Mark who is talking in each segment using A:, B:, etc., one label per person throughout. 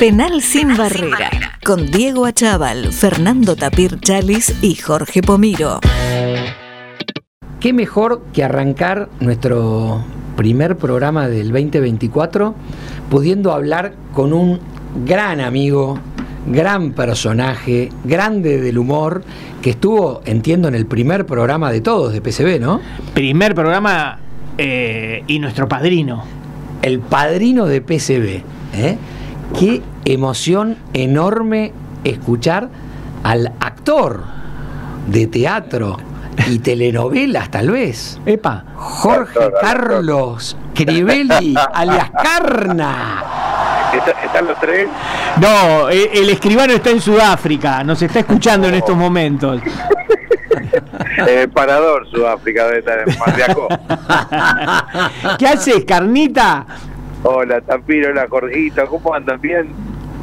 A: Penal sin barrera, con Diego Achával, Fernando Tapir Chalis y Jorge Pomiro.
B: ¿Qué mejor que arrancar nuestro primer programa del 2024 pudiendo hablar con un gran amigo, gran personaje, grande del humor, que estuvo, entiendo, en el primer programa de todos de PCB, ¿no?
C: Primer programa eh, y nuestro padrino.
B: El padrino de PCB. ¿eh? Qué emoción enorme escuchar al actor de teatro y telenovelas, tal vez.
C: Epa.
B: Jorge Carlos Crivelli, alias Carna.
D: ¿Están los tres?
C: No, el escribano está en Sudáfrica, nos está escuchando en estos momentos.
D: El parador Sudáfrica debe estar en Mardiaco.
C: ¿Qué haces, Carnita?
D: Hola, Tampiro, hola, Jorgito, ¿cómo andan? ¿Bien?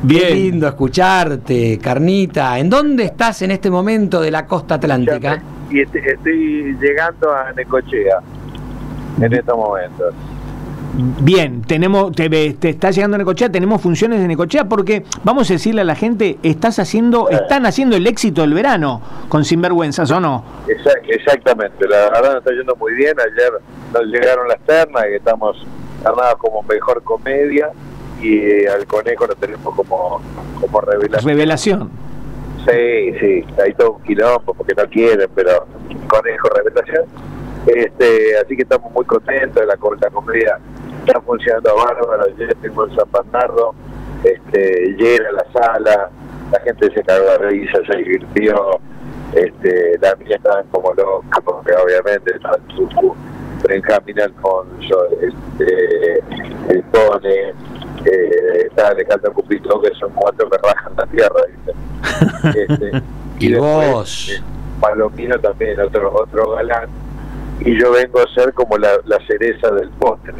B: Bien. Qué lindo escucharte, Carnita. ¿En dónde estás en este momento de la costa atlántica?
D: Y estoy llegando a Necochea en estos momentos.
C: Bien, tenemos, te, te está llegando a Necochea, tenemos funciones de Necochea porque vamos a decirle a la gente, estás haciendo, están haciendo el éxito del verano con Sinvergüenzas, ¿o no?
D: Exactamente, la verdad nos está yendo muy bien, ayer nos llegaron las ternas y estamos ternadas como mejor comedia y al conejo lo tenemos como, como revelación.
C: Revelación.
D: Sí, sí, hay todo un quilombo porque no quieren, pero conejo revelación. Este, así que estamos muy contentos de la, la comedia está funcionando bárbaro, ayer tengo en San Bernardo, este, llena la sala, la gente se cagó de risa, se divirtió, este, la mía estaban como locas porque obviamente estaban su Benjamín Alfonso, este, el Pone, eh, está Alejandro Cupito, que son cuatro que rajan la tierra,
B: Este, y, vos. Eh,
D: Palomino también, otro, otro galán y yo vengo a ser como la, cereza del postre.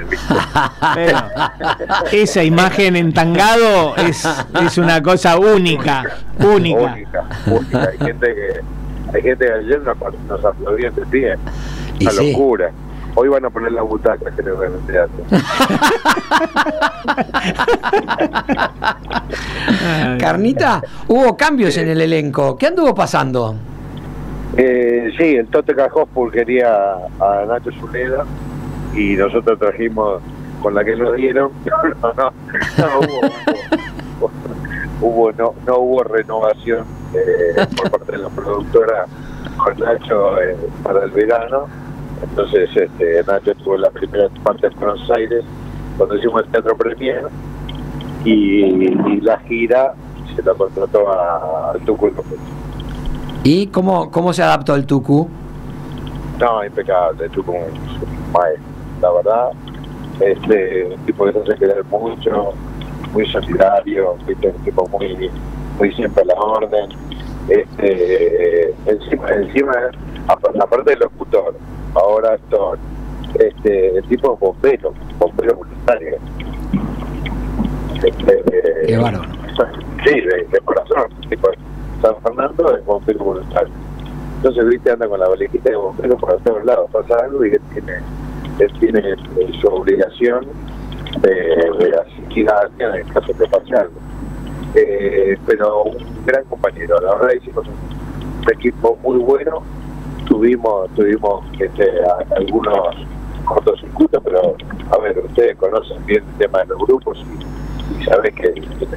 C: esa imagen entangado es, es una cosa única, única.
D: Única, Hay gente que, hay gente que ayer nos, nos aplaudió de pie. Una locura. Hoy van a poner la butaca, creo, en el teatro.
B: Carnita, hubo cambios en el elenco. ¿Qué anduvo pasando?
D: Eh, sí, el Tote Cajospul quería a Nacho Zuleda y nosotros trajimos con la que nos dieron. no, no, hubo, no, no hubo renovación eh, por parte de la productora con Nacho eh, para el verano. Entonces este, Nacho estuvo en la primera parte de Buenos Aires cuando hicimos el Teatro Premier y, la gira se la contrató a, a Tucu
B: ¿Y cómo, cómo se adaptó el Tucu?
D: No, impecable, el Tucu la verdad. Este, un tipo que se hace querer mucho, muy solidario, un tipo muy, muy siempre a la orden. Este, encima, encima, aparte del locutor, ahora actor, este, el tipo es bombero, bombero voluntario.
B: Este, Qué bárbaro.
D: Sí, de, corazón, tipo, San Fernando es bombero voluntario. Entonces, viste, anda con la valijita de bombero por todos lados, pasa algo y él tiene, él tiene su obligación de, de asistir a alguien en el caso de pase algo. Eh, pero un gran compañero, la verdad hicimos un equipo muy bueno, tuvimos, tuvimos este, algunos cortocircuitos, pero a ver, ustedes conocen bien el tema de los grupos y, y saben que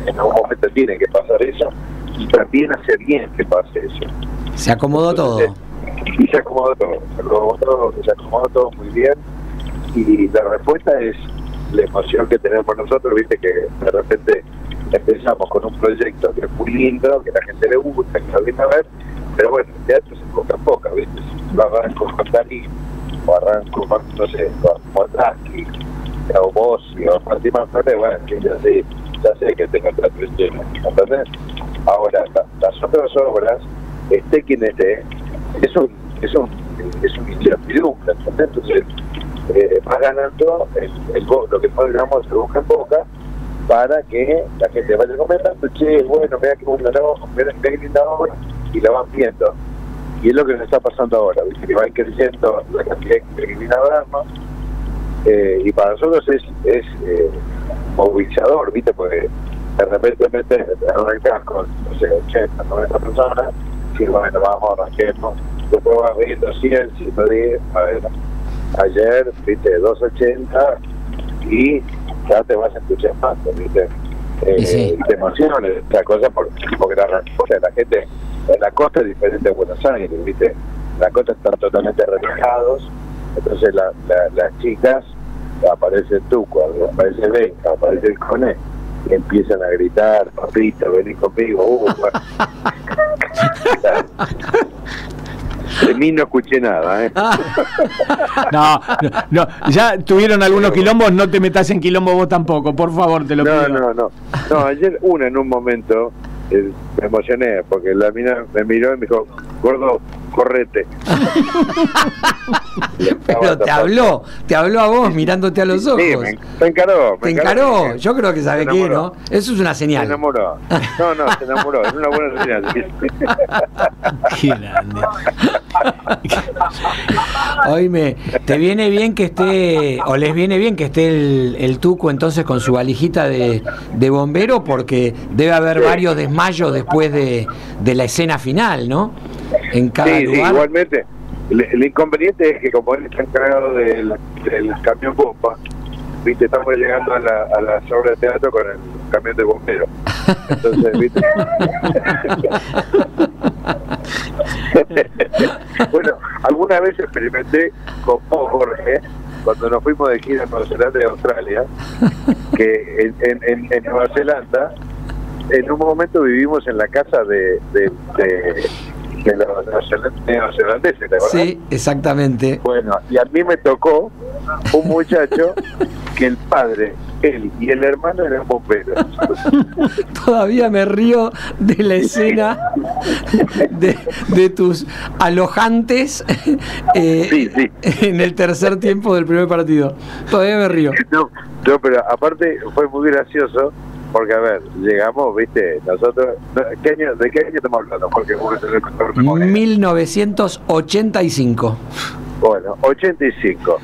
D: en algún momento tiene que pasar eso y también hace bien que pase eso.
B: Se acomodó todo.
D: Y se acomodó todo, se acomodó todo, se acomodó todo muy bien. Y la respuesta es la emoción que tenemos nosotros, viste que de repente empezamos con un proyecto que es muy lindo, que la gente le gusta, que lo viene a ver, pero bueno, el teatro se poca a poca, viste, lo arranco con Dalí, o arranco con, no sé, con o vos, o Martín Manzanés, bueno, ya sé, ya sé que tengo otra lleno, ¿entendés? Ahora, las otras obras, esté quien esté, es un, es un, es un incertidumbre, Entonces, eh, va ganando el, el, lo que podríamos se busca en para que la gente vaya comentando, che, bueno, vea que buena mira que linda obra, y la van viendo. Y es lo que nos está pasando ahora, ¿viste? que va creciendo la cantidad de que viene a vernos, eh, y para nosotros es, es eh, movilizador, ¿viste? Porque de repente metes, arrancas con, no sé, 80, 90 personas, y bueno, vamos, arranquemos, después vas viendo 100, 110, a ver, ayer, viste, 280, y ya te vas entusiasmando, viste, eh,
B: sí.
D: te emociones, esta cosa, porque, porque la, la gente en la costa es diferente de Buenos Aires, viste, en la costa están totalmente relajados, entonces la, la- las chicas, aparece Tuco, aparece Benja, aparece el Coné, y empiezan a gritar, papito, vení conmigo, uh. De mí no escuché nada, ¿eh?
C: No, no, no, ya tuvieron algunos quilombos, no te metas en quilombo vos tampoco, por favor, te lo
D: No,
C: pido.
D: no, no. No, ayer una en un momento me emocioné porque la mina me miró y me dijo, gordo, correte.
B: Pero te habló, te habló a vos mirándote a los ojos.
D: Sí, me, me encaró.
B: Te
D: me
B: encaró. Yo creo que sabe
D: Se
B: qué. ¿no? Eso es una
D: Se
B: señal.
D: enamoró. No, no, se enamoró. Es una buena señal.
C: Qué grande.
B: Oíme, ¿te viene bien que esté, o les viene bien que esté el, el Tuco entonces con su valijita de, de bombero? Porque debe haber varios desmayos después de, de la escena final, ¿no? En cada
D: Sí, sí, igualmente. El, el inconveniente es que como él está encargado del, del camión bomba, viste, estamos llegando a la, a la obra de teatro con el camión de bomberos. Entonces, viste. bueno, alguna vez experimenté con vos, Jorge, cuando nos fuimos de gira a Nueva Zelanda y Australia, que en, en, en- en Nueva Zelanda, en un momento vivimos en la casa de, de, de, de los neozeland- neozelandeses, ¿te acordás?
B: Sí, exactamente.
D: Bueno, y a mí me tocó un muchacho que el padre, él y el hermano eran bomberos.
B: Todavía me río de la escena de, de tus alojantes eh,
D: Sí, sí.
B: en el tercer tiempo del primer partido. Todavía me río.
D: No, no, pero aparte fue muy gracioso porque, a ver, llegamos, viste, nosotros, no, ¿qué año, ¿de qué año estamos hablando? Porque el memoria.
B: 1985.
D: Bueno, 85.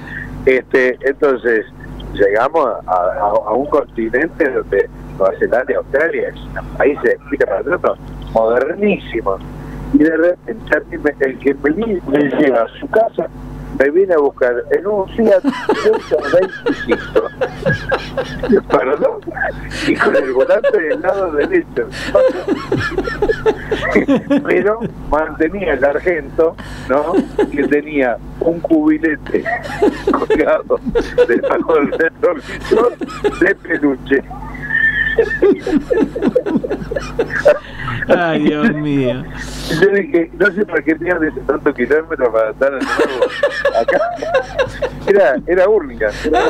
D: Este, entonces, llegamos a, a- a un continente donde Nueva Zelanda y Australia países, viste, para nosotros, modernísimos. Y de repente, me- el que me, vi- me lleva a su casa, me viene a buscar en un Fiat 125. Perdón. Y con el volante del lado derecho. Pero mantenía el argento, ¿no? Que tenía un cubilete colgado debajo del retrovisor de peluche.
C: Ay, Dios mío.
D: Yo dije, no sé por qué pierdes tanto kilómetros para estar de nuevo acá. Era, era Hurlingham. Era.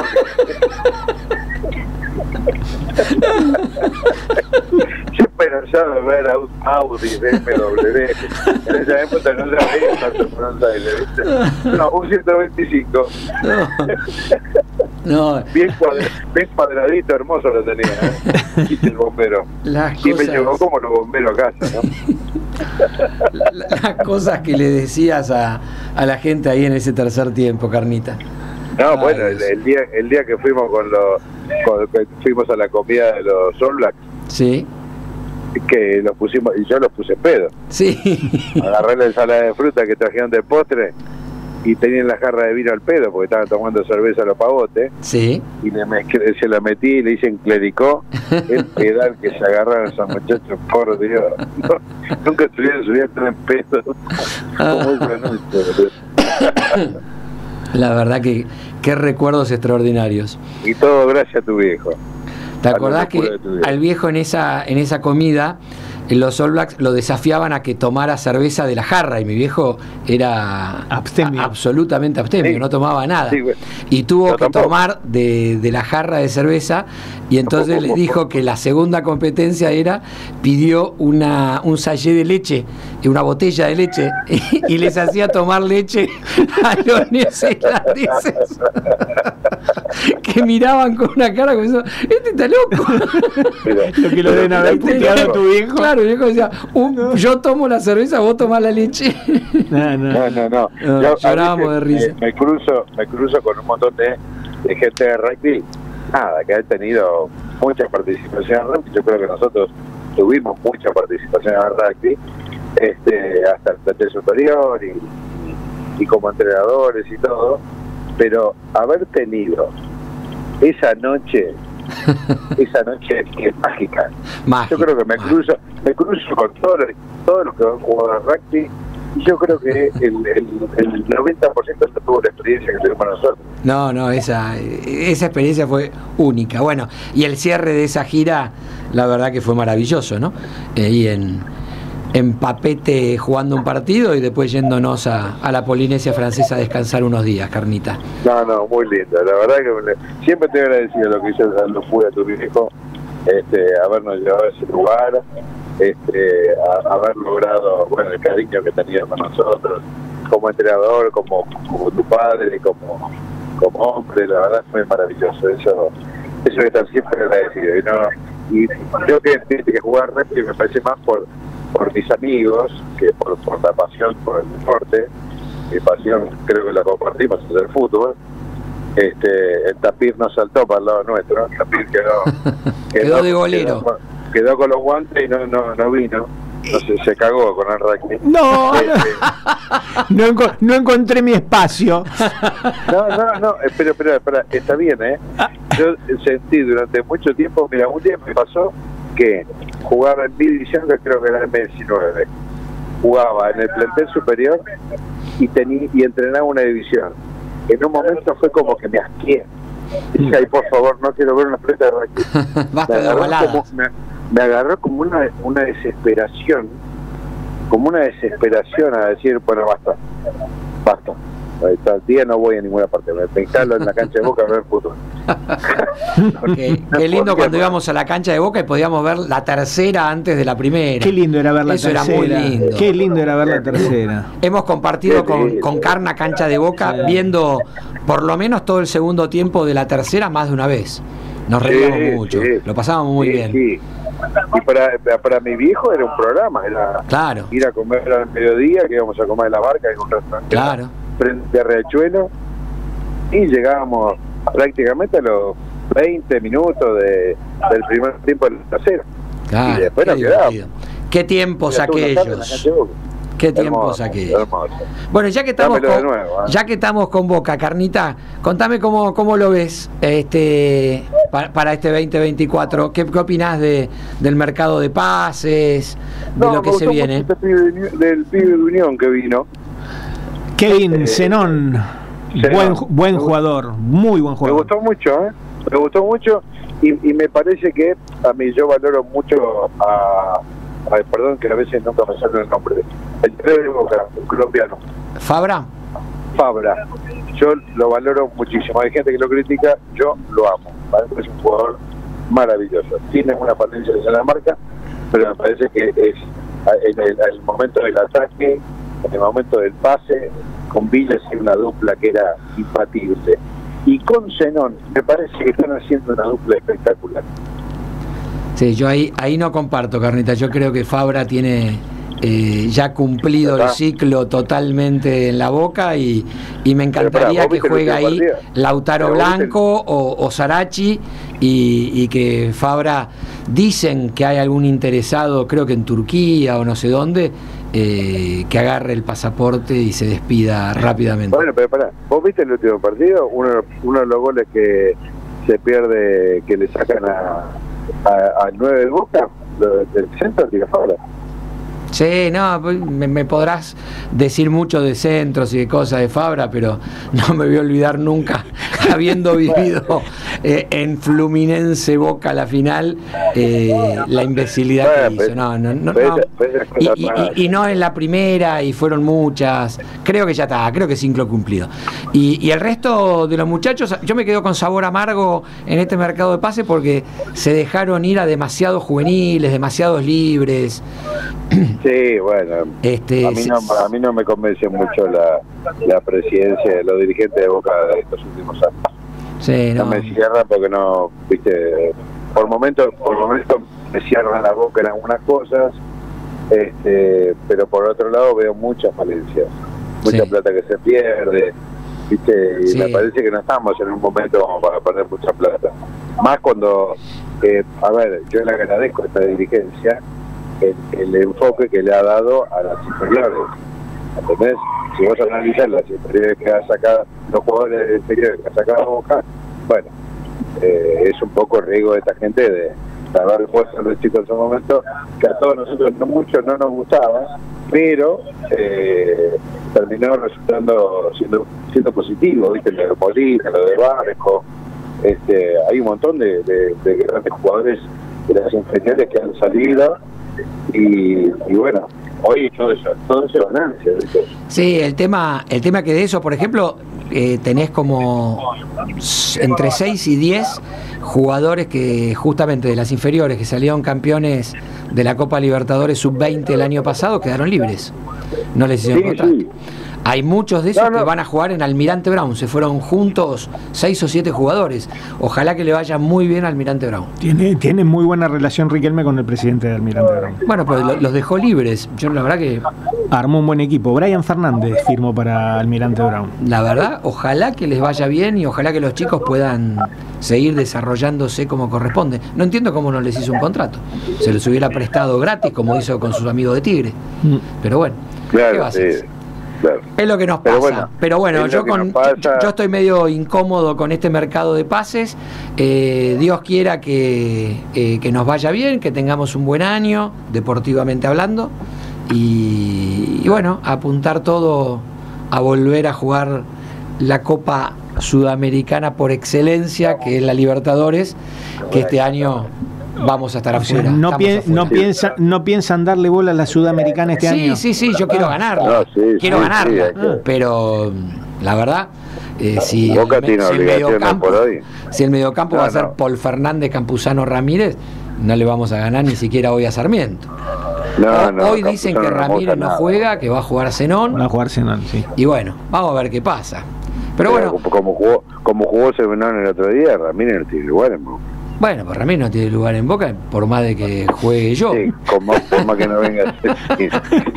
D: Yo pensaba ver Au- Audi, BMW. En esa época no se veía tanto Aires. No, un 125.
B: No,
D: Bien, cuadra- bien cuadradito, hermoso lo tenía, ¿eh? El bombero.
B: las
D: Y me llevó
B: cosas,
D: como los bomberos a casa, ¿no?
B: la- las cosas que le decías a, a la gente ahí en ese tercer tiempo, Carnita.
D: No,
B: Ay,
D: bueno, el, día el día que fuimos con los con- fuimos a la comida de los All Blacks,
B: Sí,
D: que los pusimos y yo los puse pedo.
B: sí.
D: Agarré la ensalada de fruta que trajeron de postre y tenían la jarra de vino al pedo porque estaban tomando cerveza a los pavotes
B: Sí,
D: y le mezclé- se la metí y le hice clericó el pedal que se agarraron esos muchachos, por Dios. nunca estuvieron subiendo tan en pedo como
B: la verdad que qué recuerdos extraordinarios.
D: Y todo gracias a tu viejo.
B: ¿Te acordás que al viejo en esa, en esa comida, los All Blacks lo desafiaban a que tomara cerveza de la jarra y mi viejo era
C: Abstemio.
B: a- absolutamente abstemio,
D: Sí.
B: no tomaba nada.
D: Sí,
B: y tuvo
D: Yo
B: que
D: tampoco.
B: tomar de, de la jarra de cerveza y entonces les dijo que la segunda competencia era, pidió una, un sachet de leche, y una botella de leche y, y les hacía tomar leche a los neozelandeses que miraban con una cara como diciendo, este está loco.
D: Mira,
C: Lo que lo deben haber puteado a tu viejo.
B: Claro, el viejo decía, "Un- yo tomo la cerveza, vos tomás la leche.
C: No, no.
D: No, no, no. Yo
B: de risa.
D: Me, me cruzo, me cruzo con un montón de, de gente de rugby nada, que ha tenido mucha participación en rugby. Yo creo que nosotros tuvimos mucha participación en el rugby, este, hasta el plantel superior y, y como entrenadores y todo, pero haber tenido esa noche esa noche que es mágica.
B: Mágico,
D: yo creo que me cruzo, me cruzo con todos los, todos los que han jugado al rugby y yo creo que el, el, el 90% no tuvo la experiencia que tuvimos nosotros.
B: No, no, esa, esa experiencia fue única. Bueno, y el cierre de esa gira, la verdad que fue maravilloso, ¿no? Eh, y en, en Papete jugando un partido y después yéndonos a, a la Polinesia Francesa a descansar unos días, Carnita.
D: No, no, muy lindo. La verdad que siempre te agradecido lo que hizo cuando fui a tu viejo, este, habernos llevado a ese lugar, este, a- haber logrado, bueno, el cariño que tenía con nosotros, como entrenador, como, como tu padre, como, como hombre, la verdad fue maravilloso. Eso, eso que estar siempre agradecido. Y, no, y creo que, viste, que jugar rugby me parece más por, por mis amigos que por, por la pasión por el deporte. Mi pasión creo que la compartimos es el fútbol. Este, el tapir no saltó para el lado nuestro, el tapir quedó,
B: Quedó de golero.
D: Quedó, quedó con los guantes y no, no, no vino. Entonces se cagó con el rugby.
C: No, no,
D: Este,
C: no enco- no encontré mi espacio.
D: No, no, no, espera, espera, espera, está bien, ¿eh? Yo sentí durante mucho tiempo, mira, un día me pasó que jugaba en mi división, que creo que era el M19, jugaba en el plantel superior y tenía y entrenaba una división. En un momento fue como que me asqué. Dije, ay, por favor, no quiero ver una pelota de rugby.
B: Basta de
D: me, agarró como una, una desesperación, como una desesperación a decir, bueno, basta, basta. El día no voy a ninguna parte, me, instalo en la cancha de boca a ver fútbol.
B: Qué, qué lindo cuando íbamos a la cancha de Boca y podíamos ver la tercera antes de la primera.
C: Qué lindo era ver la
B: Eso era
C: tercera.
B: muy lindo.
C: Qué lindo era ver la tercera.
B: Hemos compartido con, con Carna Cancha de Boca viendo por lo menos todo el segundo tiempo de la tercera más de una vez. Nos reíamos
D: Sí,
B: mucho,
D: sí.
B: lo pasábamos muy
D: Sí,
B: bien.
D: Y para, para mi viejo era un programa, era
B: Claro,
D: ir a comer al mediodía, que íbamos a comer en la barca en un restaurante
B: claro.
D: frente a Riachuelo, y llegábamos prácticamente a los 20 minutos de, del primer tiempo del tercero.
B: claro
D: y después nos
B: divertido. Qué tiempos aquellos. Qué tiempos aquellos. Bueno, ya que estamos con,
D: nuevo, ¿eh?
B: ya que estamos con Boca, Carnita, contame cómo, cómo lo ves este para, para este 2024. ¿Qué, qué opinás de, del mercado de pases, de
D: No,
B: lo que
D: me
B: se viene?
D: este pibe de Uni- del pibe de Unión que vino.
C: Kevin
D: Eh,
C: Zenón,
D: Zenón.
C: buen, buen
D: Me
C: jugador, muy buen
D: Me
C: jugador.
D: gustó mucho, ¿eh? Me gustó mucho y, y me parece que a mí yo valoro mucho a, perdón que a veces nunca me sale el nombre, el tres de Boca, un colombiano,
B: Fabra,
D: Fabra. Yo lo valoro muchísimo. Hay gente que lo critica, yo lo amo. Es un jugador maravilloso. Tiene una paciencia en la marca, pero me parece que es en el, en el momento del ataque, en el momento del pase, con Villas y una dupla que era impatible. Y con Zenón, me parece que están haciendo una dupla espectacular.
B: Sí, yo ahí, ahí no comparto, Carnita. Yo creo que Fabra tiene eh, ya cumplido el ciclo totalmente en la boca y, y me encantaría
D: ¿vos
B: que
D: el
B: juegue ahí? Lautaro
D: el-
B: Blanco o, o Sarachi y, y que Fabra dicen que hay algún interesado, creo que en Turquía o no sé dónde, eh, que agarre el pasaporte y se despida rápidamente.
D: Bueno, pero pará, ¿vos viste el último partido? Uno, uno de los goles que se pierde, que le sacan a, a, al 9 del Boca, del centro, tira Fabra.
B: Sí, no, me, me podrás decir mucho de centros y de cosas de Fabra, pero no me voy a olvidar nunca, habiendo vivido eh, en Fluminense Boca la final, eh, la imbecilidad que hizo.
D: pero-
B: No, no, no.
D: pero esas
B: Y,
D: cosas
B: y-
D: pasan.
B: y- y no en la primera, y fueron muchas. Creo que ya está, creo que es ciclo cumplido. Y, el resto de los muchachos, yo me quedo con sabor amargo en este mercado de pase porque se dejaron ir a demasiados juveniles, demasiados libres.
D: Sí, bueno.
B: Este,
D: a, mí no, a mí no me convence mucho la, la presidencia de los dirigentes de Boca de estos últimos años.
B: Sí,
D: No,
B: no.
D: me cierra porque no, viste, por momentos, por momentos me cierran la boca en algunas cosas, este, pero por otro lado veo muchas falencias, mucha
B: Sí.
D: plata que se pierde, ¿viste? Y
B: Sí.
D: me parece que no estamos en un momento como para poner mucha plata. Más cuando, eh, a ver, yo le agradezco a esta dirigencia el, el enfoque que le ha dado a las inferiores. ¿Entendés? Si vos analizás las inferiores que ha sacado, los jugadores inferiores que ha sacado Boca, bueno, eh, es un poco el riesgo de esta gente de, haber puesto a los chicos en su momento, que a todos nosotros no mucho no nos gustaba, pero eh, terminó resultando siendo siendo positivo, ¿viste? Lo de Molina, lo de Barco, este, hay un montón de, de- de grandes jugadores de las inferiores que han salido y bueno, hoy es ganancia, ¿viste?
B: Sí, el tema, el tema que de eso, por ejemplo, eh, tenés como entre 6 y 10 jugadores que justamente de las inferiores que salieron campeones de la Copa Libertadores Sub-20 el año pasado quedaron libres. No les hicieron
D: Sí,
B: contrato.
D: sí.
B: Hay muchos de esos
D: No, no.
B: que van a jugar en Almirante Brown. Se fueron juntos seis o siete jugadores. Ojalá que le vaya muy bien a Almirante Brown.
C: Tiene, tiene muy buena relación Riquelme con el presidente de Almirante Brown.
B: Bueno, pues lo- los dejó libres. Yo la verdad que,
C: Armó un buen equipo. Brian Fernández firmó para Almirante Brown.
B: la verdad, ojalá que les vaya bien y ojalá que los chicos puedan seguir desarrollándose como corresponde. No entiendo cómo no les hizo un contrato. Se les hubiera prestado gratis como hizo con sus amigos de Tigre.
C: Mm.
B: Pero bueno, ¿qué va a
D: sí,
B: hacer?
D: Claro.
B: Es lo que nos
D: Pero
B: pasa.
D: bueno,
B: Pero bueno, yo con yo, yo estoy medio incómodo con este mercado de pases. Eh, Dios quiera que, eh, que nos vaya bien, que tengamos un buen año, deportivamente hablando. Y, y bueno, apuntar todo a volver a jugar la Copa Sudamericana por excelencia, que es la Libertadores, que este año vamos a estar afuera.
C: no,
B: afuera.
C: piensa, no piensan darle bola a la Sudamericana este
B: sí,
C: año.
B: Sí, sí, yo quiero ganarla.
D: No, sí,
B: quiero
D: sí,
B: ganarla.
D: sí, que-
B: pero la verdad, eh, si,
D: Boca
B: el,
D: tiene
B: si el mediocampo,
D: por hoy.
B: si el mediocampo
D: No,
B: va a ser
D: no.
B: Paul Fernández, Campuzano, Ramírez, no le vamos a ganar ni siquiera hoy a Sarmiento.
D: No,
B: Ho-
D: no,
B: hoy dicen que Ramírez no juega, que va a jugar Zenón.
C: Va a jugar Senal, sí.
B: Y bueno, vamos a ver qué pasa. Pero bueno,
D: como, jugó, como jugó Semenón el otro día, Ramírez no tiene lugar en Boca.
B: Bueno, pues Ramírez no tiene lugar en Boca, por más de que juegue yo.
D: Sí, con más forma que no venga. Si,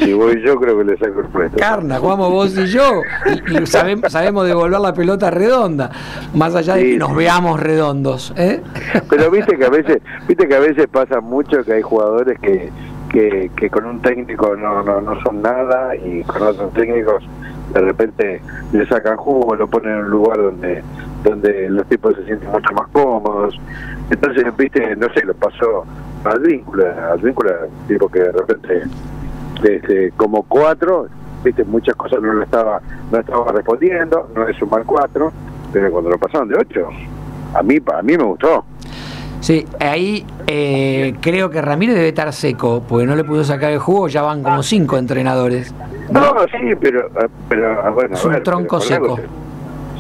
D: si voy yo, creo que le saco el puesto.
B: Carna, jugamos vos y yo y, y sabem- sabemos devolver la pelota redonda, más allá de
D: Sí,
B: que nos
D: sí.
B: veamos redondos. ¿eh?
D: Pero viste que a veces, viste que a veces pasa mucho que hay jugadores que, que, que con un técnico no, no, no son nada y con otros técnicos de repente le sacan jugo, lo ponen en un lugar donde donde los tipos se sienten mucho más cómodos. Entonces, viste, no sé, lo pasó al vínculo, al vínculo, tipo que de repente este, como cuatro, viste, muchas cosas no lo estaba, no estaba respondiendo, no es sumar cuatro, pero cuando lo pasaron de ocho, a mí, a mí me gustó.
B: Sí, ahí eh, creo que Ramírez debe estar seco, porque no le pudo sacar el jugo, ya van como cinco entrenadores.
D: No, sí, pero, eh, pero ah, bueno,
B: Es
D: a
B: un
D: ver,
B: tronco
D: algo
B: seco.
D: se-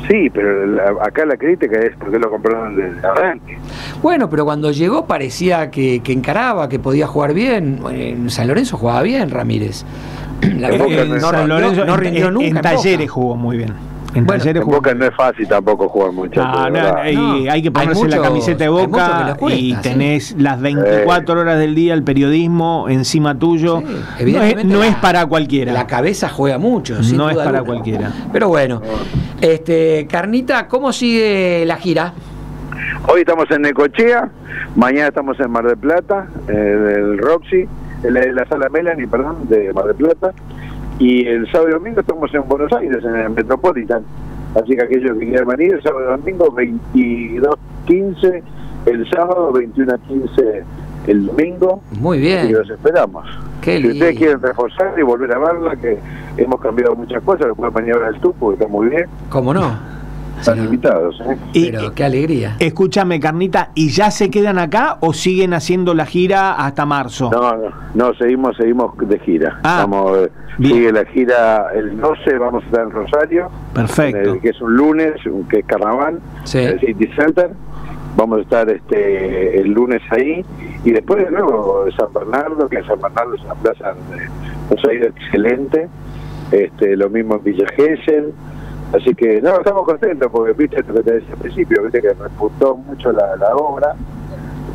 D: Sí, pero la- acá la crítica es porque lo compraron desde arranque.
B: Bueno, pero cuando llegó parecía que, que encaraba, que podía jugar bien. En San Lorenzo jugaba bien Ramírez. La
D: En Boca no
B: no,
C: San Lorenzo,
B: no rindió
C: en,
B: nunca.
C: en
B: en Boca.
C: Talleres jugó muy bien. En
B: Bueno,
C: Talleres
D: En Boca no es fácil tampoco jugar mucho.
C: Ah, no, y hay que
B: hay
C: ponerse
B: muchos-
C: la camiseta de boca
B: cuesta,
C: y
B: sí.
C: tenés las 24 horas del día el periodismo encima tuyo.
B: Sí,
C: no es,
B: evidentemente
C: no
B: la-
C: es para cualquiera.
B: La cabeza juega mucho. sin
C: No es para
B: alguna.
C: cualquiera.
B: Pero bueno, este Carnita, ¿cómo sigue la gira?
D: Hoy estamos en Necochea, mañana estamos en Mar del Plata, en el Roxy, en la, la sala Melanie, perdón, de Mar del Plata. Y el sábado y domingo estamos en Buenos Aires, en el Metropolitan. Así que aquellos que quieran venir, el sábado y domingo 22.15, el sábado 21.15 el domingo.
B: Muy
D: Y
B: bien.
D: los esperamos.
B: Qué
D: si
B: lindo.
D: ustedes quieren reforzar y volver a verla, que hemos cambiado muchas cosas, lo pueden venir a ver el tupo, que está muy bien.
B: ¿Cómo no?
D: Están
B: Sí,
D: invitados. ¿eh?
C: Y-
B: Pero qué alegría.
C: Escúchame, Carnita, ¿y ya se quedan acá o siguen haciendo la gira hasta marzo?
D: No, no, no, seguimos, seguimos de gira.
C: Ah,
D: Vamos, eh,
C: bien.
D: sigue la gira el 12, vamos a estar en Rosario,
C: Perfecto.
D: eh, que es un lunes, un- que es carnaval,
B: Sí.
D: el City Center. Vamos a estar este el lunes ahí y después de nuevo San Bernardo, que en San Bernardo es una plaza nos ha ido excelente. Este, lo mismo en Villa Gesell. Así que no, estamos contentos porque viste lo que te decía al principio, viste que reputó mucho la, la obra.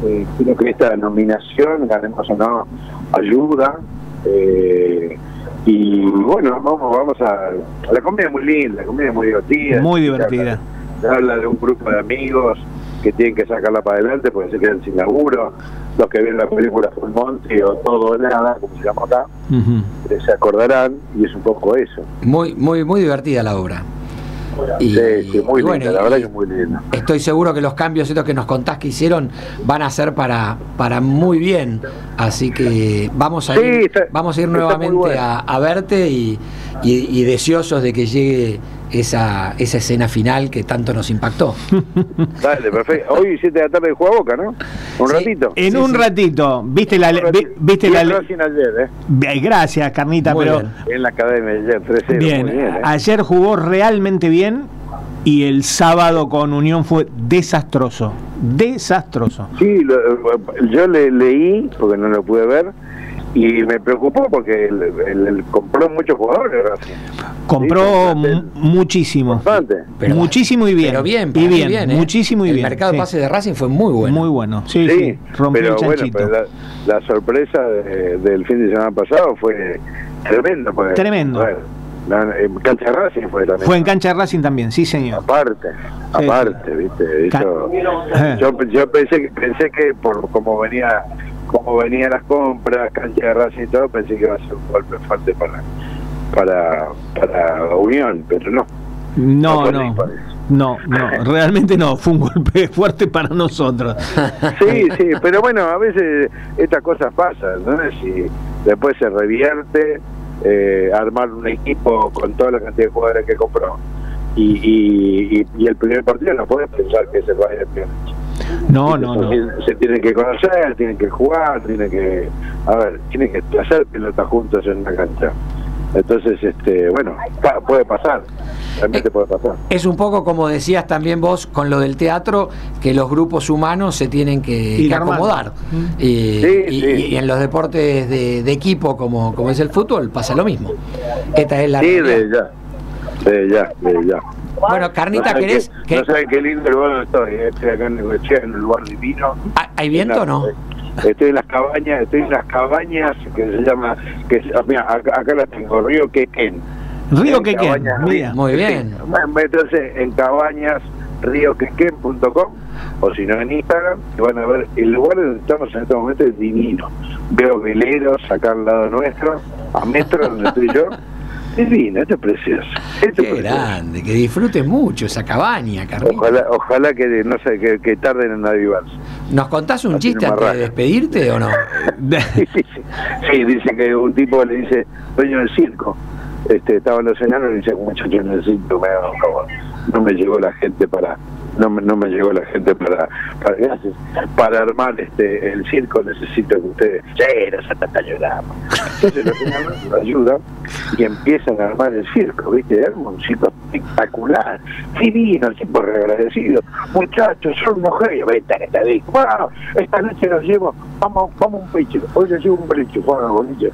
D: Eh, creo que esta nominación, ganemos o no, ayuda. Eh, Y bueno, vamos vamos a... La comida es muy linda, la comida es muy divertida.
C: Muy divertida.
D: habla de un grupo de amigos que tienen que sacarla para adelante porque se quedan sin laburo. Los que ven la película Full Monty o Todo Nada, como se llama acá, eh, se acordarán y es un poco eso.
B: Muy, muy, muy divertida la obra. Y,
D: sí, sí, muy
B: y
D: linda,
B: bueno,
D: la verdad que es muy linda.
B: Estoy seguro que los cambios estos que nos contás que hicieron van a ser para, para muy bien. Así que vamos a
D: Sí,
B: ir,
D: está-
B: vamos a ir nuevamente
D: bueno.
B: a, a verte y, y- y deseosos de que llegue esa, esa escena final que tanto nos impactó.
D: Dale, perfecto. Hoy 7 de la tarde juega Boca, ¿no? Un
B: Sí.
D: ratito.
C: En
B: Sí,
C: un
B: sí.
C: ratito, ¿viste la, vi-
D: ratito.
C: viste la
D: ayer, ¿eh?
C: Gracias, Carnita,
B: Muy
C: pero
B: bien.
D: En la academia ayer, 3-0.
C: bien,
D: bien, ¿eh?
C: ayer jugó realmente bien y el sábado con Unión fue desastroso, desastroso.
D: Sí, lo- yo le leí, porque no lo pude ver, y me preocupó porque el, el- el- compró muchos jugadores Racing.
C: Compró
D: Sí,
C: mu- muchísimo,
D: Bastante.
B: Pero-
C: muchísimo y bien,
B: Pero bien,
C: y bien,
B: ¿eh?
C: muchísimo y
B: El
C: bien.
B: mercado de
C: sí.
B: pase de Racing fue muy bueno.
C: Muy bueno, sí,
D: Sí,
C: sí, rompió
D: pero
C: el
D: bueno,
C: chanchito.
D: pero la, la sorpresa de- del fin de semana pasado fue tremenda. porque,
C: Tremendo.
D: bueno, la- en cancha de Racing fue también.
C: Fue en cancha de Racing también, sí señor.
D: Aparte,
C: Sí,
D: aparte, ¿viste? Eso- yo, yo pensé que pensé que por como venía como venían las compras, cancha de Racing y todo, pensé que iba a ser un golpe fuerte para para para Unión, pero no.
C: No, no, no, no, realmente no, fue un golpe fuerte para nosotros.
D: Sí, sí, pero bueno, a veces estas cosas pasan, ¿no? Si después se revierte, eh, armar un equipo con toda la cantidad de jugadores que compró. Y, y, y- y el primer partido no puedes pensar que es el Bayern Múnich.
C: No, no, no.
D: Se, tienen que conocer, tienen que jugar, tienen que, a ver, tienen que hacer pelota juntos en una cancha. Entonces, este, bueno, puede pasar, realmente puede pasar.
B: Es un poco como decías también vos con lo del teatro, que los grupos humanos se tienen que, acomodar. Y,
D: Sí,
B: y-
D: sí.
B: y en los deportes de, de equipo, como, como es el fútbol, pasa lo mismo. Esta es la
D: Sí,
B: realidad.
D: de ya, de ya, de ya.
B: Bueno, Carnita,
D: saben
B: ¿querés?
D: qué-
B: que-
D: No saben qué lindo lugar estoy. eh. Estoy acá en Necochea, en un lugar divino.
B: ¿Hay- ¿Hay viento o no?
D: Estoy en las cabañas, estoy en las cabañas que se llama, que se- mira, acá, acá las tengo, Río Quequén.
C: Río que
D: Cabañas,
C: mira.
B: Muy bien.
D: Entonces, en cabañas, rioquequén.com o si no en Instagram, y van a ver el lugar donde estamos en este momento es divino. Veo veleros acá al lado nuestro, a metros donde estoy yo. Divino, esto es precioso. Esto es
B: Qué
D: precioso.
B: grande, que disfrutes mucho esa cabaña, Carlita.
D: Ojalá, ojalá que no sé que, que tarden en avivarse.
B: ¿Nos contás un
D: Así
B: chiste antes de despedirte o no?
D: Sí, sí, sí. Sí, dice que un tipo le dice, dueño del circo, este, estaban los enanos y dice, muchacho circo, me un favor. No me llegó la gente para, no me, no me llegó la gente para, para, gracias, para armar este el circo necesito que ustedes, sí, no se trata de llorar. Entonces los enanos lo y empiezan a armar el circo, ¿viste? Arma un circo espectacular, divino, el tipo agradecido. Muchachos, son genios, vete que te digo. Bueno, esta noche nos llevo, vamos, vamos un pecho, hoy nos llevo un pecho, los boliches,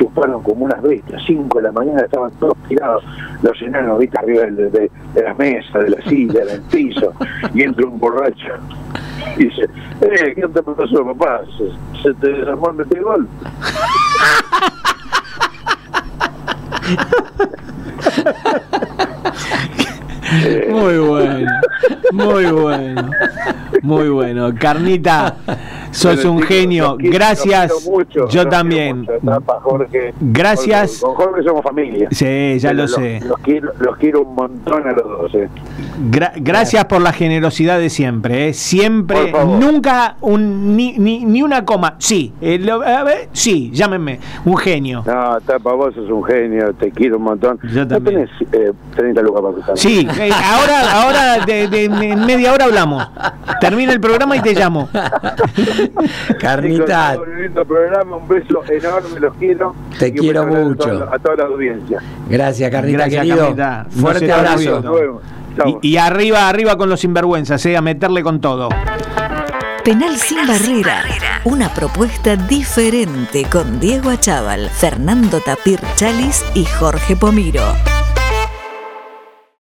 D: chuparon como unas bestias, 5 de la mañana estaban todos tirados, los enanos, viste, arriba de, de, de la mesa, de la silla, del piso, y entra un borracho. Y dice, eh, ¿qué te pasó, papá? ¿Se, te desarmó el metegol?
C: Muy bueno, muy bueno, muy bueno. Carnita, sos
D: Bueno,
C: un genio.
D: quiero-
C: Gracias.
D: mucho,
C: Yo también.
D: mucho. Tapa, Jorge.
C: Gracias.
D: Con Jorge somos familia.
C: Sí, ya
D: Pero
C: lo
D: los-
C: sé.
D: Los quiero, los quiero un montón a los dos. Eh.
C: Gra- gracias por la generosidad de siempre, ¿eh? siempre, nunca un, ni, ni, ni una coma. Sí, eh, lo- a ver, sí, llámenme, un genio.
D: No, Tapa, vos sos un genio, te quiero un montón.
C: Yo
D: ¿No
C: también.
D: tenés eh, 30 lucas para cruzar?
C: Sí, eh, ahora, ahora de, de- en media hora hablamos. Termina el programa y te llamo.
B: Carnita,
D: Chicos, un lindo programa, un beso enorme, los quiero.
B: Te quiero mucho.
D: A toda, a toda la audiencia.
B: gracias, Carnita,
C: Gracias,
B: querido.
C: Carnita.
B: Fuerte
C: te
B: abrazo.
D: Nos vemos.
C: Y, y arriba, arriba con los sinvergüenzas, eh, a meterle con todo.
A: Penal sin barrera. Una propuesta diferente con Diego Achával, Fernando Tapir Chalis y Jorge Pomiro.